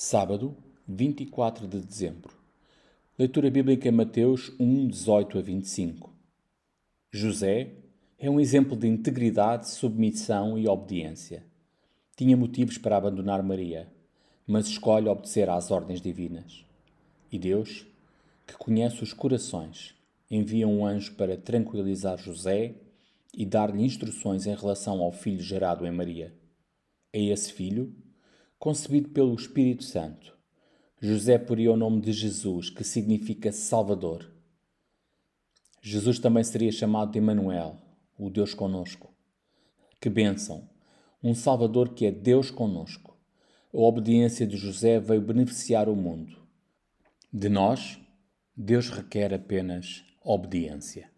Sábado, 24 de dezembro. Leitura bíblica Mateus 1, 18 a 25. José é um exemplo de integridade, submissão e obediência. Tinha motivos para abandonar Maria, mas escolhe obedecer às ordens divinas. E Deus, que conhece os corações, envia um anjo para tranquilizar José e dar-lhe instruções em relação ao filho gerado em Maria. É esse filho concebido pelo Espírito Santo. José poria o nome de Jesus, que significa Salvador. Jesus também seria chamado de Emanuel, o Deus conosco. Que bênção! Um Salvador que é Deus conosco. A obediência de José veio beneficiar o mundo. De nós, Deus requer apenas obediência.